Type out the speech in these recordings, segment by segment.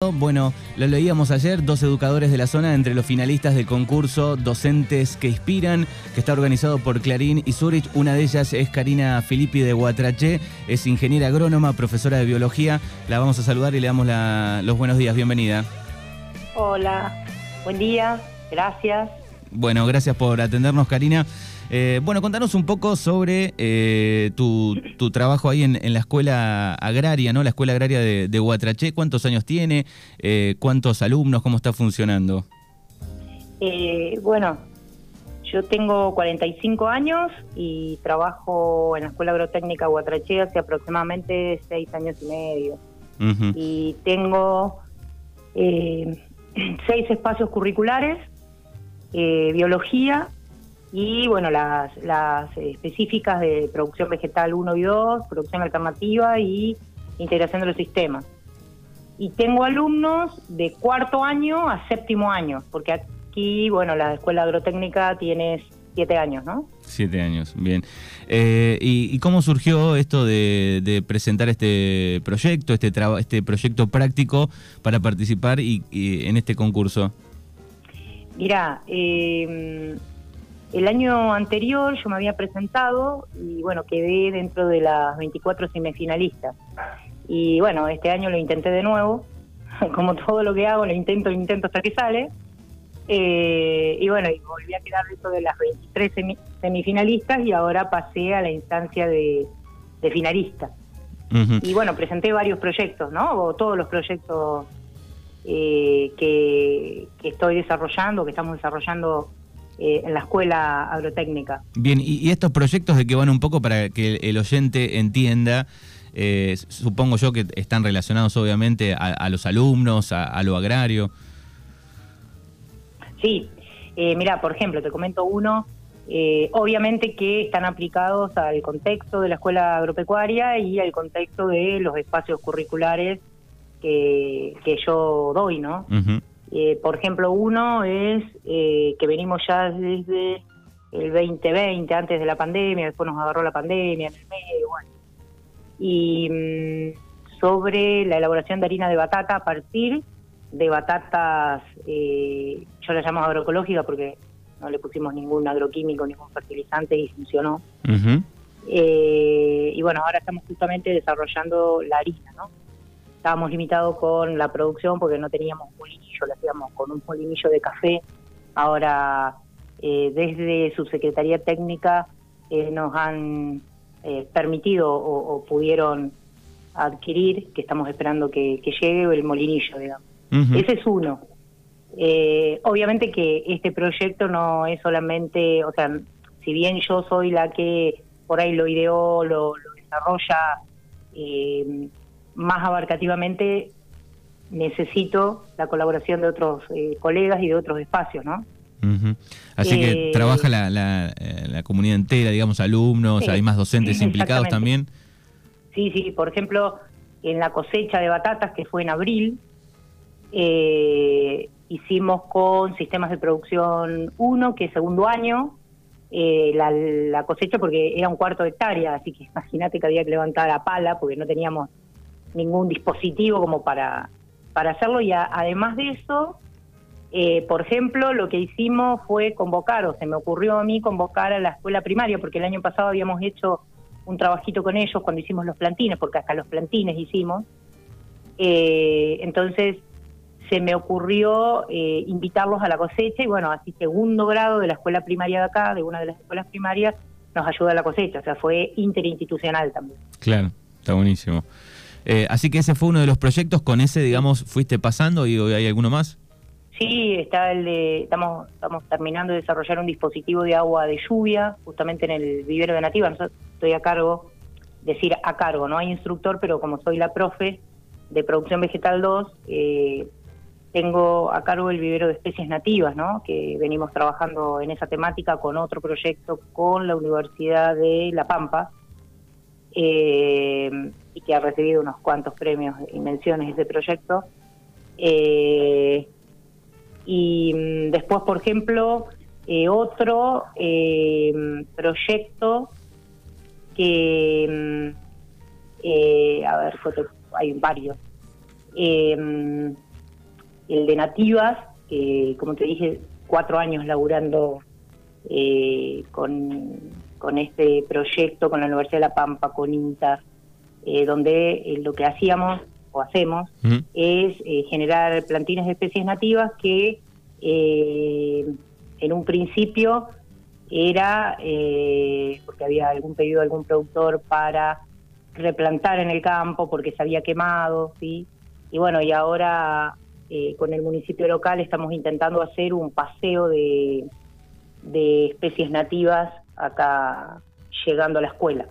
Bueno, lo leíamos ayer, dos educadores de la zona entre los finalistas del concurso Docentes que Inspiran, que está organizado por Clarín y Zurich. Una de ellas es Karina Filippi de Guatraché, es ingeniera agrónoma, profesora de biología. La vamos a saludar y le damos los buenos días. Bienvenida. Hola, buen día, gracias. Bueno, gracias por atendernos, Karina. Eh, bueno, contanos un poco sobre eh, tu, trabajo ahí en, la escuela agraria, ¿no? La escuela agraria de, de Huatraché. ¿Cuántos años tiene? Eh, ¿Cuántos alumnos? ¿Cómo está funcionando? bueno, yo tengo 45 años y trabajo en la escuela agrotécnica Huatraché hace aproximadamente 6 años y medio. Y tengo seis espacios curriculares, biología, y bueno, las, las específicas de producción vegetal 1 y 2, producción alternativa y integración de los sistemas. Y tengo alumnos de cuarto año a séptimo año, porque aquí, bueno, la escuela agrotécnica tiene siete años, ¿no? Siete años, bien. Eh, y, cómo surgió esto de, presentar este proyecto, este, este proyecto práctico para participar y, en este concurso? Mira, eh, el año anterior yo me había presentado y bueno, quedé dentro de las 24 semifinalistas. Y bueno, este año lo intenté de nuevo, como todo lo que hago, lo intento, lo intento hasta que sale. Eh, y bueno, y volví a quedar dentro de las 23 semifinalistas y ahora pasé a la instancia de, finalista. Y bueno, presenté varios proyectos, ¿no? O todos los proyectos eh, que, que estoy desarrollando, que estamos desarrollando eh, en la escuela agrotécnica. Bien, y, estos proyectos de que van un poco para que el, oyente entienda, eh, supongo yo que están relacionados obviamente a, los alumnos, a, lo agrario. Sí, eh, mira, por ejemplo, te comento uno, obviamente que están aplicados al contexto de la escuela agropecuaria y al contexto de los espacios curriculares que, que yo doy, ¿no? Eh, por ejemplo, uno es eh, que venimos ya desde el 2020, antes de la pandemia, después nos agarró la pandemia en el medio, bueno. Y mm, sobre la elaboración de harina de batata a partir de batatas, eh, yo la llamo agroecológica porque no le pusimos ningún agroquímico, ningún fertilizante y funcionó. y bueno, ahora estamos justamente desarrollando la harina, ¿no? Estábamos limitados con la producción porque no teníamos un molinillo, lo hacíamos con un molinillo de café. Ahora, eh, desde su Secretaría Técnica eh, nos han eh, permitido o, pudieron adquirir, que estamos esperando que, llegue, el molinillo, digamos. Ese es uno. obviamente que este proyecto no es solamente, o sea, si bien yo soy la que por ahí lo ideó, lo, lo desarrolla, eh, más abarcativamente necesito la colaboración de otros eh, colegas y de otros espacios, ¿no? Así que eh, trabaja la, eh, la, comunidad entera, digamos, alumnos, hay más docentes implicados también. Sí, sí, por ejemplo, en la cosecha de batatas que fue en abril, hicimos con sistemas de producción 1, que es segundo año, la, la, cosecha porque era un cuarto de hectárea, así que imagínate que había que levantar la pala porque no teníamos ningún dispositivo como para, para hacerlo y además de eso, eh, por ejemplo, lo que hicimos fue convocar, o se me ocurrió a mí convocar a la escuela primaria, porque el año pasado habíamos hecho un trabajito con ellos cuando hicimos los plantines, porque hasta los plantines hicimos. Eh, entonces se me ocurrió eh, invitarlos a la cosecha y bueno, así segundo grado de la escuela primaria de acá, de una de las escuelas primarias, nos ayuda a la cosecha, o sea, fue interinstitucional también. Claro, está buenísimo. Eh, así que ese fue uno de los proyectos, con ese, digamos, fuiste pasando y hoy hay alguno más. Sí, está el de, estamos, estamos terminando de desarrollar un dispositivo de agua de lluvia, justamente en el vivero de Nativa, estoy a cargo, decir a cargo, no hay instructor, pero como soy la profe de producción vegetal 2, eh, tengo a cargo el vivero de especies nativas, ¿no? que venimos trabajando en esa temática con otro proyecto con la Universidad de La Pampa, eh, y que ha recibido unos cuantos premios y menciones ese proyecto. Eh, y mm, después, por ejemplo, eh, otro proyecto que, mm, a ver, hay varios. el de nativas, que como te dije, cuatro años laburando eh, con, con este proyecto, con la Universidad de La Pampa, con INTA, eh, donde eh, lo que hacíamos o hacemos es generar plantines de especies nativas que en un principio era porque había algún pedido de algún productor para replantar en el campo porque se había quemado, ¿sí? Y bueno, y ahora con el municipio local estamos intentando hacer un paseo de, de especies nativas acá llegando a la escuela.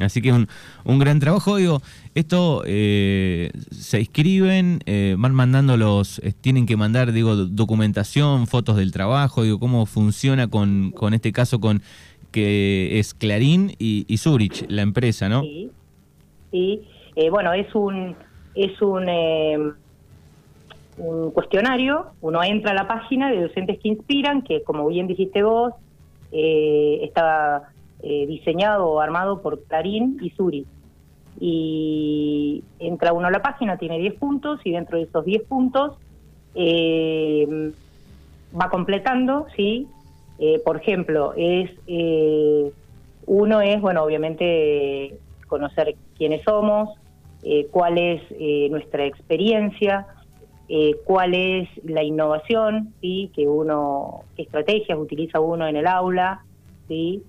Así que un, un gran trabajo. Digo, esto eh, se inscriben, eh, van mandando los, eh, tienen que mandar, digo, documentación, fotos del trabajo, digo, cómo funciona con, con este caso con que es Clarín y, Zurich, la empresa, ¿no? Sí, sí. bueno, es un, es un un cuestionario, uno entra a la página de docentes que inspiran, que como bien dijiste vos, eh, está eh, diseñado o armado por Clarín y Suri. Y entra uno a la página, tiene 10 puntos y dentro de esos 10 puntos eh, va completando, ¿sí? por ejemplo, es uno es, bueno, obviamente conocer quiénes somos, cuál es nuestra experiencia, eh, cuál es la innovación, ¿sí? que uno, qué estrategias utiliza uno en el aula, ¿sí?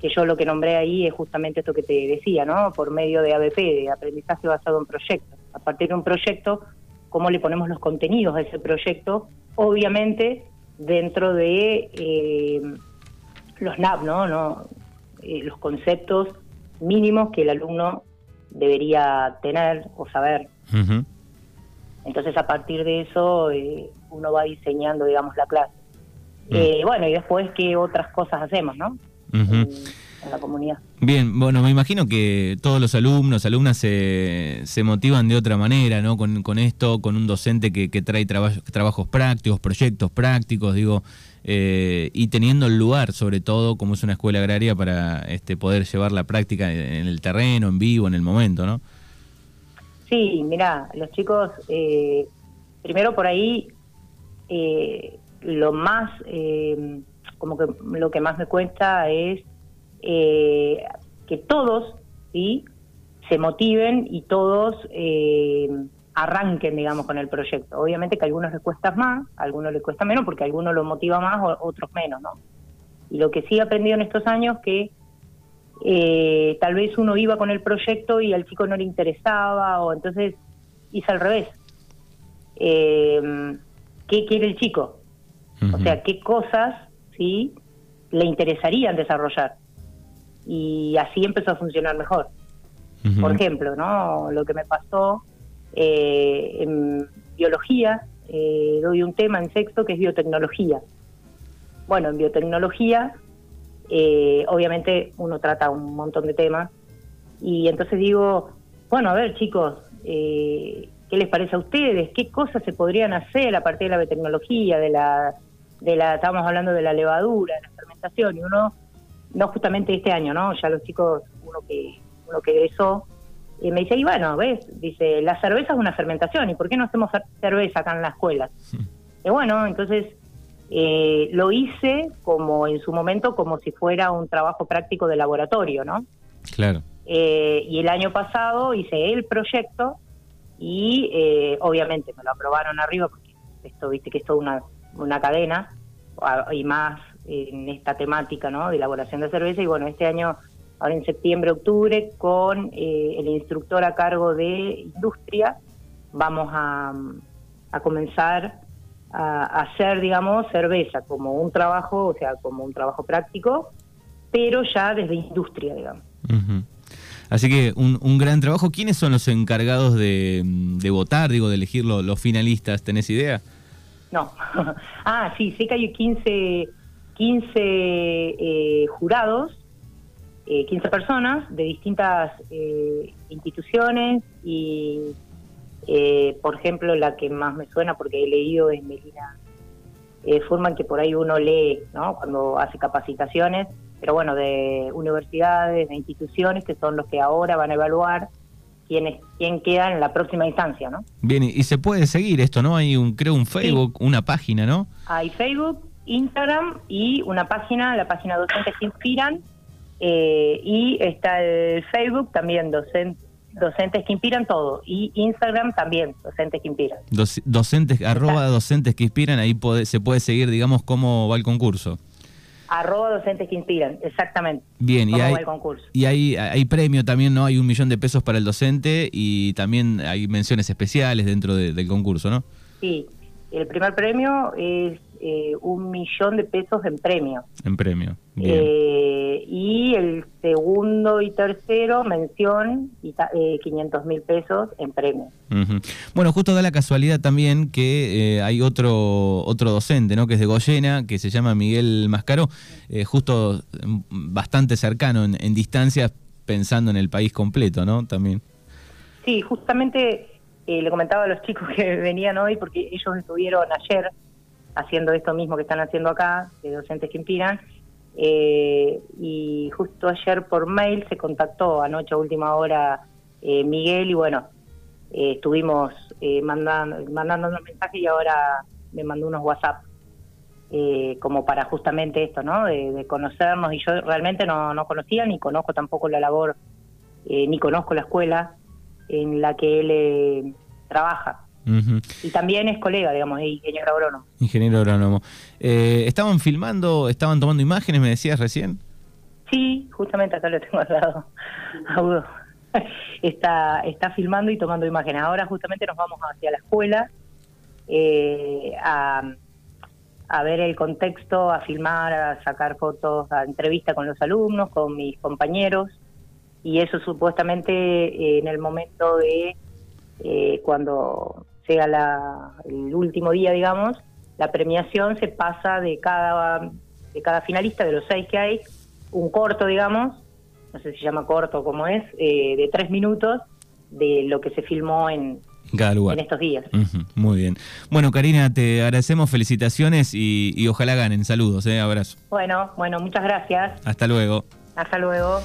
Que yo lo que nombré ahí es justamente esto que te decía, ¿no? por medio de ABP, de aprendizaje basado en proyectos. A partir de un proyecto, cómo le ponemos los contenidos a ese proyecto, obviamente dentro de eh, los NAP, ¿no? ¿No? Eh, los conceptos mínimos que el alumno debería tener o saber. Entonces, a partir de eso, eh, uno va diseñando, digamos, la clase. Mm. Eh, bueno, y después, ¿qué otras cosas hacemos, no? En, la comunidad. Bien, bueno, me imagino que todos los alumnos, alumnas se, se motivan de otra manera, ¿no? Con, con esto, con un docente que, que trae trabajos prácticos, proyectos prácticos, digo, eh, y teniendo el lugar, sobre todo, como es una escuela agraria, para este, poder llevar la práctica en el terreno, en vivo, en el momento, ¿no? Sí, mira, los chicos, eh, primero por ahí, eh, lo más, como que lo que más me cuesta es que todos, ¿sí? Se motiven y todos arranquen, digamos, con el proyecto. Obviamente que a algunos les cuesta más, a algunos les cuesta menos, porque a algunos lo motiva más, o otros menos, ¿no? Y lo que sí he aprendido en estos años que eh, tal vez uno iba con el proyecto y al chico no le interesaba, o entonces hice al revés. Eh, ¿Qué quiere el chico? O sea, ¿qué cosas sí le interesarían desarrollar? Y así empezó a funcionar mejor. Por ejemplo, ¿no? Lo que me pasó eh, en biología, eh, doy un tema en sexto que es biotecnología. Bueno, en biotecnología eh, obviamente uno trata un montón de temas y entonces digo, bueno, a ver chicos, eh, ¿qué les parece a ustedes? ¿Qué cosas se podrían hacer a partir de la biotecnología, de la, de la, estábamos hablando de la levadura, de la fermentación, y uno, no justamente este año, ¿no? Ya los chicos, uno que, uno que egresó, y me dice, y bueno, ¿ves? Dice, la cerveza es una fermentación, ¿y por qué no hacemos cerveza acá en la escuela? Y bueno, entonces eh, lo hice como en su momento como si fuera un trabajo práctico de laboratorio, ¿no? Claro. Eh, y el año pasado hice el proyecto y eh, obviamente me lo aprobaron arriba porque esto, viste que es toda una, una cadena y más en esta temática, ¿no? De elaboración de cerveza y bueno, este año ahora en septiembre, octubre, con el instructor a cargo de industria, vamos a, a comenzar a, hacer, digamos, cerveza como un trabajo, o sea, como un trabajo práctico, pero ya desde industria, digamos. Así que un, un, gran trabajo. ¿Quiénes son los encargados de, de votar, digo, de elegir los finalistas? ¿Tenés idea? No. ah, sí, sé que hay 15, 15 eh, jurados, eh, 15 personas de distintas eh, instituciones y eh, por ejemplo, la que más me suena porque he leído es Melina eh, Furman, que por ahí uno lee ¿no? cuando hace capacitaciones, pero bueno, de universidades, de instituciones, que son los que ahora van a evaluar quién, quién queda en la próxima instancia, ¿no? Bien, y se puede seguir esto, ¿no? Hay un, creo, un Facebook, una página, ¿no? Hay Facebook, Instagram y una página, la página Docentes que Inspiran, eh, y está el Facebook también, Docentes que Inspiran todo, y Instagram también, Docentes que Inspiran. docentes, arroba Docentes que Inspiran, ahí se puede seguir, digamos, cómo va el concurso. Arroba docentes que inspiran, exactamente. Bien, y, hay, y hay, hay premio también, ¿no? Hay un millón de pesos para el docente y también hay menciones especiales dentro del concurso, ¿no? Sí, el primer premio es eh, un millón de pesos en premio. En premio. Eh, y el segundo y tercero, mención, y eh, 500 mil pesos en premio. Bueno, justo da la casualidad también que eh, hay otro otro docente, ¿no? Que es de Goyena, que se llama Miguel Mascaro, justo mm, bastante cercano en, en distancias, pensando en el país completo, ¿no? También. Sí, justamente le comentaba a los chicos que venían hoy, porque ellos estuvieron ayer haciendo esto mismo que están haciendo acá, de docentes que inspiran. Eh, y justo ayer por mail se contactó anoche a última hora eh, Miguel y bueno, eh, estuvimos mandando, mandando unos mensajes y ahora me mandó unos WhatsApp como para justamente esto, ¿no? De, conocernos y yo realmente no, no conocía ni conozco tampoco la labor, ni conozco la escuela en la que él trabaja. Y también es colega, digamos, es ingeniero agrónomo. Ingeniero agrónomo. Eh, ¿Estaban filmando, estaban tomando imágenes, me decías recién? Sí, justamente acá lo tengo al lado, Está, está filmando y tomando imágenes. Ahora justamente nos vamos hacia la escuela eh, a, a ver el contexto, a filmar, a sacar fotos, a entrevista con los alumnos, con mis compañeros. Y eso supuestamente eh, en el momento de cuando llega la, el último día, digamos, la premiación se pasa de cada, de cada finalista, de los seis que hay, un corto, digamos, no sé si se llama corto o cómo es, eh, de tres minutos de lo que se filmó en, en estos días. muy bien. Bueno, Karina, te agradecemos, felicitaciones y, y ojalá ganen. Saludos, eh, abrazo. Bueno, bueno, muchas gracias. Hasta luego. Hasta luego.